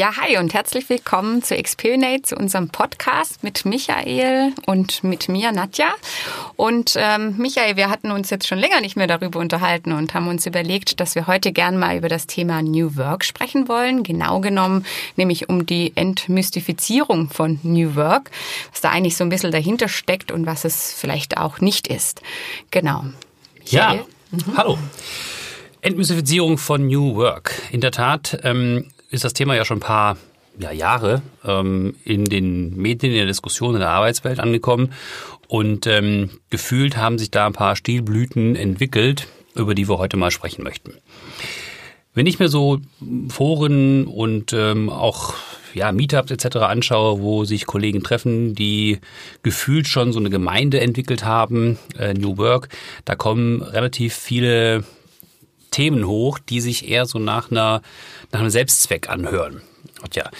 Ja, hi und herzlich willkommen zu Expionate, zu unserem Podcast mit Michael und mit mir, Nadja. Und ähm, Michael, wir hatten uns jetzt schon länger nicht mehr darüber unterhalten und haben uns überlegt, dass wir heute gern mal über das Thema New Work sprechen wollen. Genau genommen nämlich um die Entmystifizierung von New Work, was da eigentlich so ein bisschen dahinter steckt und was es vielleicht auch nicht ist. Genau. Michael? Ja, mhm. hallo. Entmystifizierung von New Work. In der Tat ähm, ist das Thema ja schon ein paar ja, Jahre ähm, in den Medien, in der Diskussion in der Arbeitswelt angekommen. Und ähm, gefühlt haben sich da ein paar Stilblüten entwickelt, über die wir heute mal sprechen möchten. Wenn ich mir so Foren und ähm, auch ja, Meetups etc. anschaue, wo sich Kollegen treffen, die gefühlt schon so eine Gemeinde entwickelt haben, äh, New Work, da kommen relativ viele Themen hoch, die sich eher so nach einer nach einem Selbstzweck anhören. Und ja,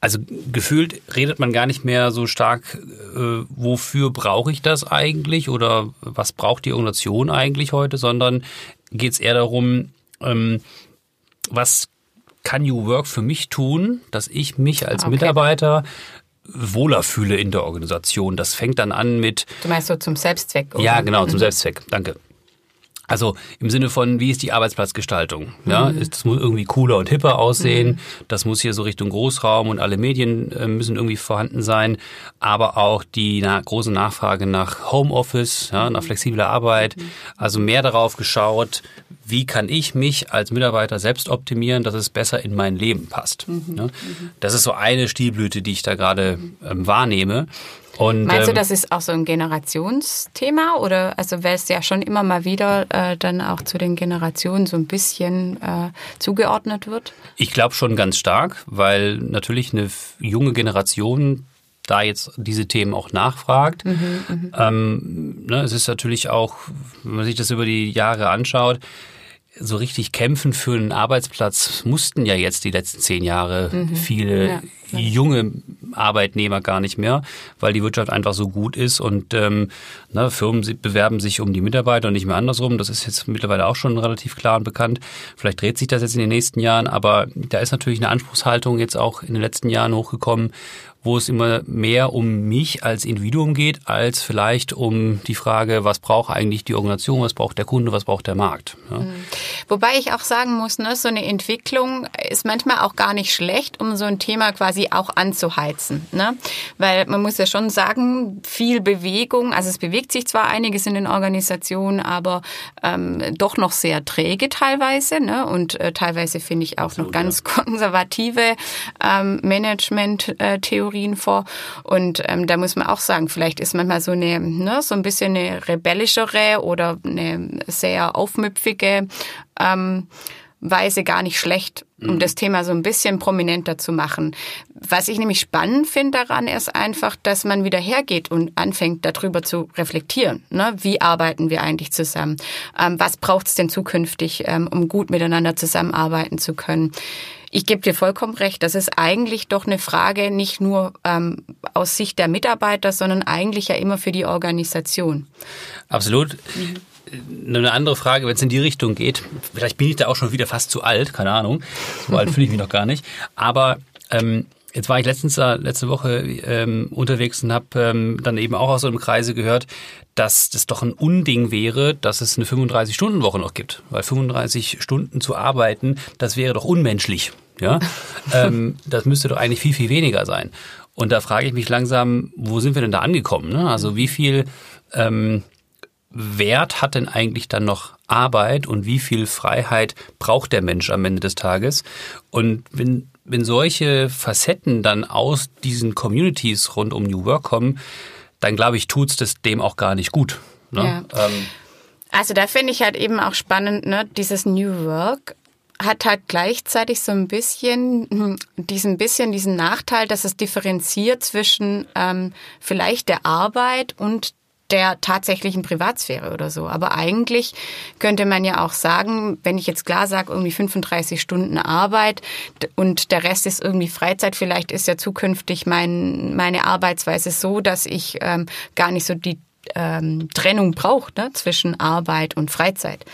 also gefühlt redet man gar nicht mehr so stark, äh, wofür brauche ich das eigentlich oder was braucht die Organisation eigentlich heute, sondern geht es eher darum, ähm, was kann New Work für mich tun, dass ich mich als okay. Mitarbeiter wohler fühle in der Organisation. Das fängt dann an mit. Du meinst so zum Selbstzweck? Oder? Ja, genau, zum. Selbstzweck. Danke. Also im Sinne von, wie ist die Arbeitsplatzgestaltung? Ja, mhm. das muss irgendwie cooler und hipper aussehen. Mhm. Das muss hier so Richtung Großraum und alle Medien äh, müssen irgendwie vorhanden sein. Aber auch die na große Nachfrage nach Homeoffice, ja, nach flexibler Arbeit. Mhm. Also mehr darauf geschaut, wie kann ich mich als Mitarbeiter selbst optimieren, dass es besser in mein Leben passt. Mhm. Ja? Mhm. Das ist so eine Stilblüte, die ich da gerade ähm, wahrnehme. Und, Meinst du, ähm, das ist auch so ein Generationsthema oder also weil es ja schon immer mal wieder äh, dann auch zu den Generationen so ein bisschen äh, zugeordnet wird? Ich glaube schon ganz stark, weil natürlich eine junge Generation da jetzt diese Themen auch nachfragt. Mhm, mhm. ähm, ne, es ist natürlich auch, wenn man sich das über die Jahre anschaut, so richtig kämpfen für einen Arbeitsplatz mussten ja jetzt die letzten zehn Jahre mhm. viele ja, junge Arbeitnehmer gar nicht mehr, weil die Wirtschaft einfach so gut ist und ähm, ne, Firmen bewerben sich um die Mitarbeiter und nicht mehr andersrum. Das ist jetzt mittlerweile auch schon relativ klar und bekannt. Vielleicht dreht sich das jetzt in den nächsten Jahren, aber da ist natürlich eine Anspruchshaltung jetzt auch in den letzten Jahren hochgekommen wo es immer mehr um mich als Individuum geht, als vielleicht um die Frage, was braucht eigentlich die Organisation, was braucht der Kunde, was braucht der Markt. Ja. Mhm. Wobei ich auch sagen muss, ne, so eine Entwicklung ist manchmal auch gar nicht schlecht, um so ein Thema quasi auch anzuheizen. Ne? Weil man muss ja schon sagen, viel Bewegung, also es bewegt sich zwar einiges in den Organisationen, aber ähm, doch noch sehr träge teilweise. Ne? Und äh, teilweise finde ich auch Absolut, noch ganz ja. konservative ähm, Management-Theorien Theorien vor. Und ähm, da muss man auch sagen, vielleicht ist manchmal so eine, ne, so ein bisschen eine rebellischere oder eine sehr aufmüpfige ähm, Weise gar nicht schlecht, um mhm. das Thema so ein bisschen prominenter zu machen. Was ich nämlich spannend finde daran, ist einfach, dass man wieder hergeht und anfängt, darüber zu reflektieren. Ne? Wie arbeiten wir eigentlich zusammen? Ähm, was braucht es denn zukünftig, ähm, um gut miteinander zusammenarbeiten zu können? Ich gebe dir vollkommen recht, das ist eigentlich doch eine Frage nicht nur ähm, aus Sicht der Mitarbeiter, sondern eigentlich ja immer für die Organisation. Absolut. Mhm. Eine andere Frage, wenn es in die Richtung geht, vielleicht bin ich da auch schon wieder fast zu alt, keine Ahnung, so alt fühle ich mich noch gar nicht, aber ähm, Jetzt war ich letztens letzte Woche ähm, unterwegs und habe ähm, dann eben auch aus so einem Kreise gehört, dass das doch ein Unding wäre, dass es eine 35-Stunden-Woche noch gibt. Weil 35 Stunden zu arbeiten, das wäre doch unmenschlich. Ja, ähm, das müsste doch eigentlich viel, viel weniger sein. Und da frage ich mich langsam, wo sind wir denn da angekommen? Ne? Also wie viel ähm, Wert hat denn eigentlich dann noch Arbeit und wie viel Freiheit braucht der Mensch am Ende des Tages? Und wenn, wenn solche Facetten dann aus diesen Communities rund um New Work kommen, dann glaube ich, tut's das dem auch gar nicht gut. Ne? Ja. Ähm, also da finde ich halt eben auch spannend, ne, dieses New Work hat halt gleichzeitig so ein bisschen hm, diesen bisschen diesen Nachteil, dass es differenziert zwischen ähm, vielleicht der Arbeit und der tatsächlichen Privatsphäre oder so. Aber eigentlich könnte man ja auch sagen, wenn ich jetzt klar sage, irgendwie 35 Stunden Arbeit und der Rest ist irgendwie Freizeit, vielleicht ist ja zukünftig mein, meine Arbeitsweise so, dass ich ähm, gar nicht so die ähm, Trennung brauche ne, zwischen Arbeit und Freizeit.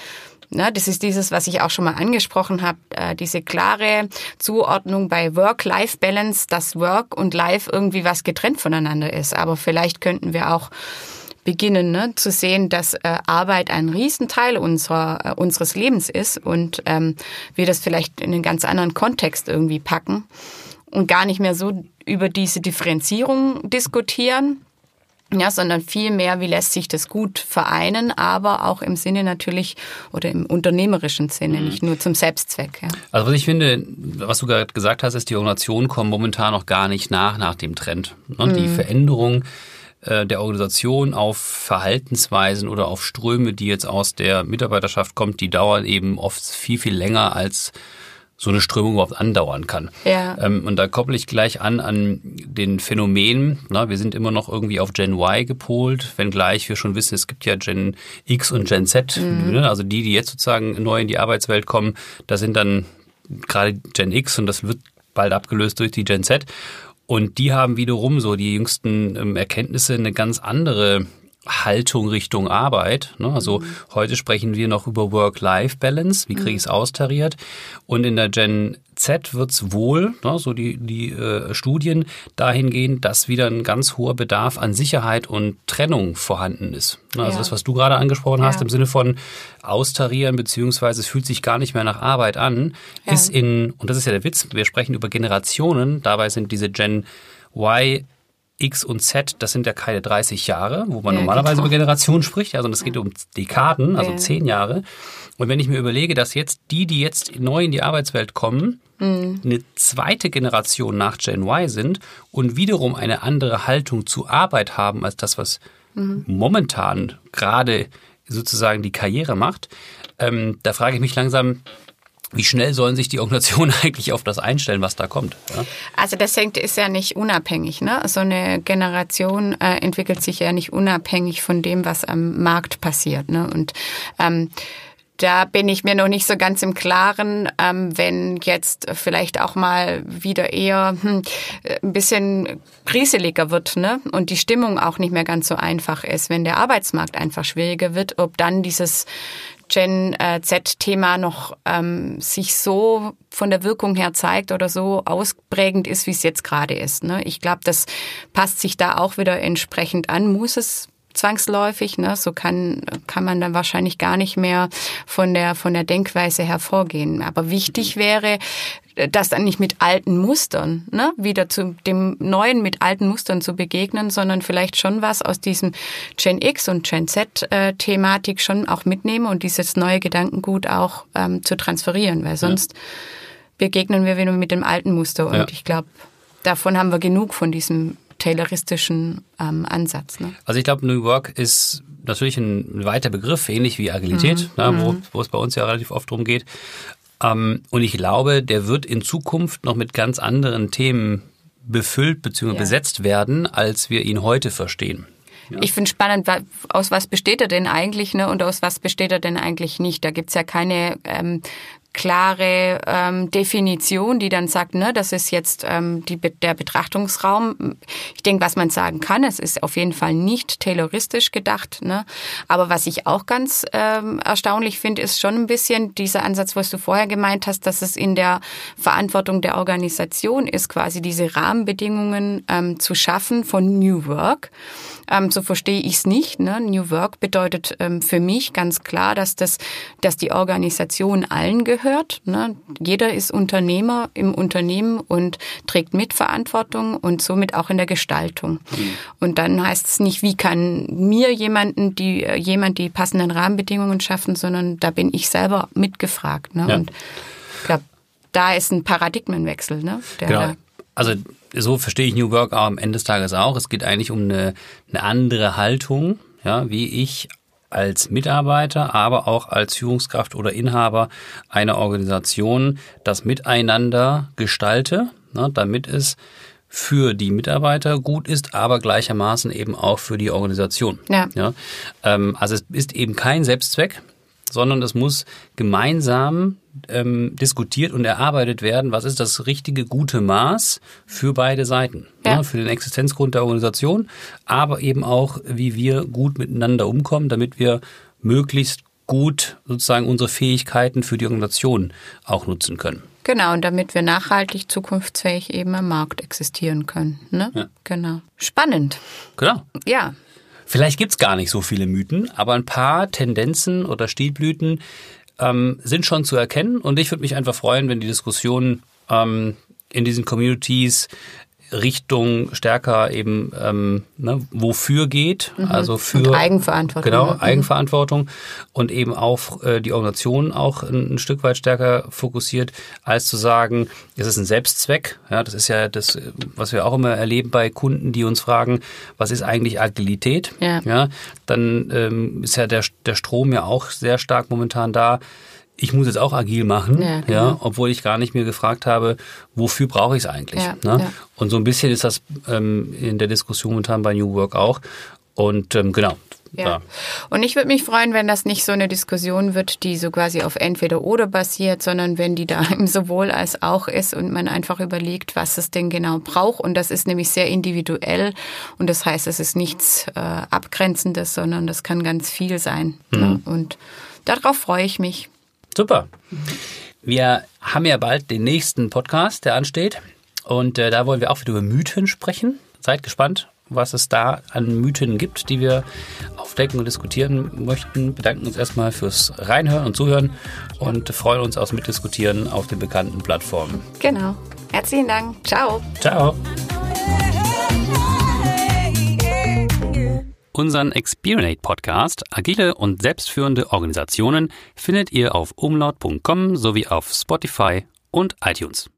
Ne, das ist dieses, was ich auch schon mal angesprochen habe, äh, diese klare Zuordnung bei Work-Life-Balance, dass Work und Life irgendwie was getrennt voneinander ist. Aber vielleicht könnten wir auch beginnen ne, zu sehen, dass äh, Arbeit ein Riesenteil unserer, äh, unseres Lebens ist und ähm, wir das vielleicht in einen ganz anderen Kontext irgendwie packen und gar nicht mehr so über diese Differenzierung diskutieren, ja, sondern vielmehr, wie lässt sich das gut vereinen, aber auch im Sinne natürlich oder im unternehmerischen Sinne, mhm. nicht nur zum Selbstzweck. Ja. Also was ich finde, was du gerade gesagt hast, ist, die Organisationen kommen momentan noch gar nicht nach nach dem Trend. Ne? Mhm. Die Veränderung äh, der Organisation auf Verhaltensweisen oder auf Ströme, die jetzt aus der Mitarbeiterschaft kommt, die dauern eben oft viel, viel länger als so eine Strömung überhaupt andauern kann. Ja. Ähm, und da kopple ich gleich an an den Phänomen. Na, wir sind immer noch irgendwie auf Gen Y gepolt, wenngleich wir schon wissen, es gibt ja Gen X und Gen Z. Mhm. Ne? Also die, die jetzt sozusagen neu in die Arbeitswelt kommen, das sind dann gerade Gen X und das wird bald abgelöst durch die Gen Z. Und die haben wiederum so die jüngsten ähm, Erkenntnisse eine ganz andere Haltung Richtung Arbeit. Ne? Also mhm. heute sprechen wir noch über Work-Life-Balance, wie kriege ich es mhm. austariert. Und in der Gen Z wird es wohl, ne, so die, die äh, Studien, dahingehend, dass wieder ein ganz hoher Bedarf an Sicherheit und Trennung vorhanden ist. Ne? Also ja. das, was du gerade angesprochen hast, ja. im Sinne von austarieren, beziehungsweise es fühlt sich gar nicht mehr nach Arbeit an, ja. ist in, und das ist ja der Witz, wir sprechen über Generationen, dabei sind diese Gen Y X und Z, das sind ja keine 30 Jahre, wo man ja, normalerweise genau. über Generationen spricht, also es geht um Dekaden, also zehn ja. Jahre. Und wenn ich mir überlege, dass jetzt die, die jetzt neu in die Arbeitswelt kommen, mhm. eine zweite Generation nach Gen Y sind und wiederum eine andere Haltung zu Arbeit haben als das, was mhm. momentan gerade sozusagen die Karriere macht, ähm, da frage ich mich langsam, wie schnell sollen sich die Organisationen eigentlich auf das einstellen, was da kommt? Ja? Also das hängt ist ja nicht unabhängig. Ne? So eine Generation äh, entwickelt sich ja nicht unabhängig von dem, was am Markt passiert. Ne? Und ähm, da bin ich mir noch nicht so ganz im Klaren, ähm, wenn jetzt vielleicht auch mal wieder eher hm, ein bisschen kriseliger wird ne? und die Stimmung auch nicht mehr ganz so einfach ist, wenn der Arbeitsmarkt einfach schwieriger wird, ob dann dieses Gen äh, Z-Thema noch ähm, sich so von der Wirkung her zeigt oder so ausprägend ist, wie es jetzt gerade ist. Ne? Ich glaube, das passt sich da auch wieder entsprechend an, muss es zwangsläufig. Ne? So kann, kann man dann wahrscheinlich gar nicht mehr von der, von der Denkweise hervorgehen. Aber wichtig wäre, das dann nicht mit alten Mustern, ne, wieder zu dem Neuen mit alten Mustern zu begegnen, sondern vielleicht schon was aus diesem Gen X und Gen Z-Thematik äh, schon auch mitnehmen und dieses neue Gedankengut auch ähm, zu transferieren, weil sonst ja. begegnen wir wieder mit dem alten Muster und ja. ich glaube, davon haben wir genug von diesem tayloristischen ähm, Ansatz. Ne? Also ich glaube, New Work ist natürlich ein weiter Begriff, ähnlich wie Agilität, mhm. ne, wo, mhm. wo es bei uns ja relativ oft drum geht. Ähm, und ich glaube, der wird in Zukunft noch mit ganz anderen Themen befüllt bzw. Ja. besetzt werden, als wir ihn heute verstehen. Ja. Ich finde spannend, aus was besteht er denn eigentlich ne, und aus was besteht er denn eigentlich nicht. Da gibt's ja keine ähm, klare ähm, Definition, die dann sagt, ne, das ist jetzt ähm, die, der Betrachtungsraum. Ich denke, was man sagen kann, es ist auf jeden Fall nicht tayloristisch gedacht. Ne? Aber was ich auch ganz ähm, erstaunlich finde, ist schon ein bisschen dieser Ansatz, was du vorher gemeint hast, dass es in der Verantwortung der Organisation ist, quasi diese Rahmenbedingungen ähm, zu schaffen von New Work. Ähm, so verstehe ich es nicht. Ne? New Work bedeutet ähm, für mich ganz klar, dass das, dass die Organisation allen gehört. Ne? Jeder ist Unternehmer im Unternehmen und trägt Mitverantwortung und somit auch in der Gestaltung. Mhm. Und dann heißt es nicht, wie kann mir jemanden die jemand die passenden Rahmenbedingungen schaffen, sondern da bin ich selber mitgefragt. Ne? Ja. Und ich glaube, da ist ein Paradigmenwechsel. Ne? Der genau. Also so verstehe ich New Work am Ende des Tages auch. Es geht eigentlich um eine, eine andere Haltung, ja, wie ich als Mitarbeiter, aber auch als Führungskraft oder Inhaber einer Organisation das Miteinander gestalte, ne, damit es für die Mitarbeiter gut ist, aber gleichermaßen eben auch für die Organisation. Ja. ja ähm, also es ist eben kein Selbstzweck, sondern es muss gemeinsam ähm, diskutiert und erarbeitet werden, was ist das richtige, gute Maß für beide Seiten. Ja. Ja, für den Existenzgrund der Organisation, aber eben auch, wie wir gut miteinander umkommen, damit wir möglichst gut sozusagen unsere Fähigkeiten für die Organisation auch nutzen können. Genau, und damit wir nachhaltig zukunftsfähig eben am Markt existieren können. Ne? Ja. Genau. Spannend. Genau. Ja. Vielleicht gibt's gar nicht so viele Mythen, aber ein paar Tendenzen oder Stilblüten ähm, sind schon zu erkennen. Und ich würde mich einfach freuen, wenn die Diskussion ähm, in diesen Communities Richtung stärker eben ähm, ne, wofür geht, mhm. also für und Eigenverantwortung. Genau, mhm. Eigenverantwortung und eben auch äh, die Organisation auch ein, ein, Stück weit stärker fokussiert, als zu sagen, es ist ein Selbstzweck. Ja, das ist ja das, was wir auch immer erleben bei Kunden, die uns fragen, was ist eigentlich Agilität? Ja, ja dann ähm, ist ja der, der Strom ja auch sehr stark momentan da ich muss jetzt auch agil machen, ja, genau. ja obwohl ich gar nicht mir gefragt habe, wofür brauche ich es eigentlich. Ja, ne? ja. Und so ein bisschen ist das ähm, in der Diskussion momentan bei New Work auch. Und ähm, genau. Ja. ja. Und ich würde mich freuen, wenn das nicht so eine Diskussion wird, die so quasi auf entweder oder basiert, sondern wenn die da im sowohl als auch ist und man einfach überlegt, was es denn genau braucht. Und das ist nämlich sehr individuell. Und das heißt, es ist nichts äh, Abgrenzendes, sondern das kann ganz viel sein. Mhm. Ne? Und darauf freue ich mich. Super. Wir haben ja bald den nächsten Podcast, der ansteht. Und äh, da wollen wir auch wieder über Mythen sprechen. Seid gespannt, was es da an Mythen gibt, die wir aufdecken und diskutieren möchten. Bedanken uns erstmal fürs Reinhören und Zuhören und freuen uns aufs Mitdiskutieren auf den bekannten Plattformen. Genau. Herzlichen Dank. Ciao. Ciao. Unseren Experinate Podcast Agile und selbstführende Organisationen findet ihr auf umlaut.com sowie auf Spotify und iTunes.